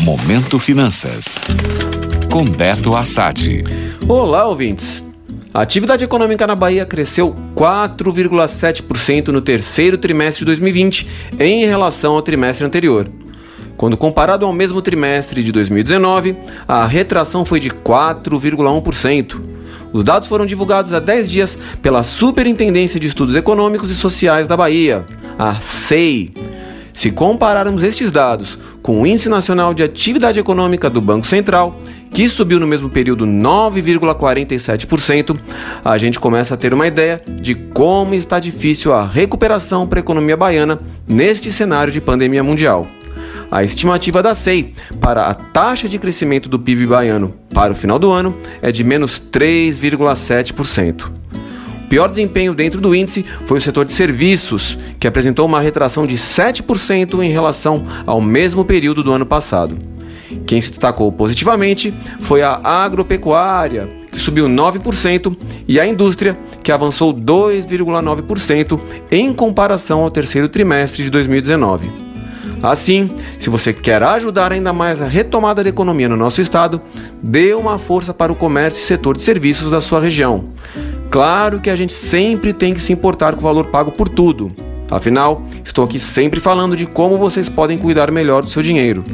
Momento Finanças. Com Beto Assad. Olá, ouvintes. A atividade econômica na Bahia cresceu 4,7% no terceiro trimestre de 2020 em relação ao trimestre anterior. Quando comparado ao mesmo trimestre de 2019, a retração foi de 4,1%. Os dados foram divulgados há 10 dias pela Superintendência de Estudos Econômicos e Sociais da Bahia, a SEI. Se compararmos estes dados com o Índice Nacional de Atividade Econômica do Banco Central, que subiu no mesmo período 9,47%, a gente começa a ter uma ideia de como está difícil a recuperação para a economia baiana neste cenário de pandemia mundial. A estimativa da SEI para a taxa de crescimento do PIB baiano para o final do ano é de menos 3,7% pior desempenho dentro do índice foi o setor de serviços, que apresentou uma retração de 7% em relação ao mesmo período do ano passado. Quem se destacou positivamente foi a agropecuária, que subiu 9%, e a indústria, que avançou 2,9% em comparação ao terceiro trimestre de 2019. Assim, se você quer ajudar ainda mais a retomada da economia no nosso estado, dê uma força para o comércio e setor de serviços da sua região. Claro que a gente sempre tem que se importar com o valor pago por tudo. Afinal, estou aqui sempre falando de como vocês podem cuidar melhor do seu dinheiro.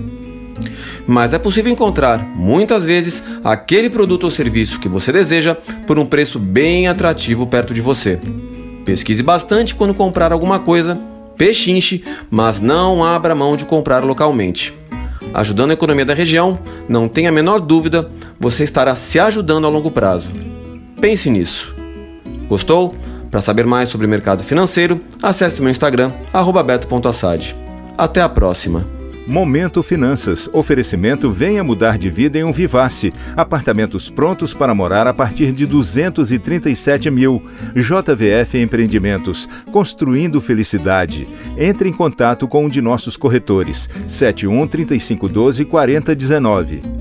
Mas é possível encontrar, muitas vezes, aquele produto ou serviço que você deseja por um preço bem atrativo perto de você. Pesquise bastante quando comprar alguma coisa, pechinche, mas não abra mão de comprar localmente. Ajudando a economia da região, não tenha a menor dúvida, você estará se ajudando a longo prazo. Pense nisso. Gostou? Para saber mais sobre o mercado financeiro, acesse meu Instagram, beto.assad. Até a próxima! Momento Finanças. Oferecimento Venha Mudar de Vida em um Vivace. Apartamentos prontos para morar a partir de 237 mil. JVF Empreendimentos. Construindo Felicidade. Entre em contato com um de nossos corretores. 71 3512 4019.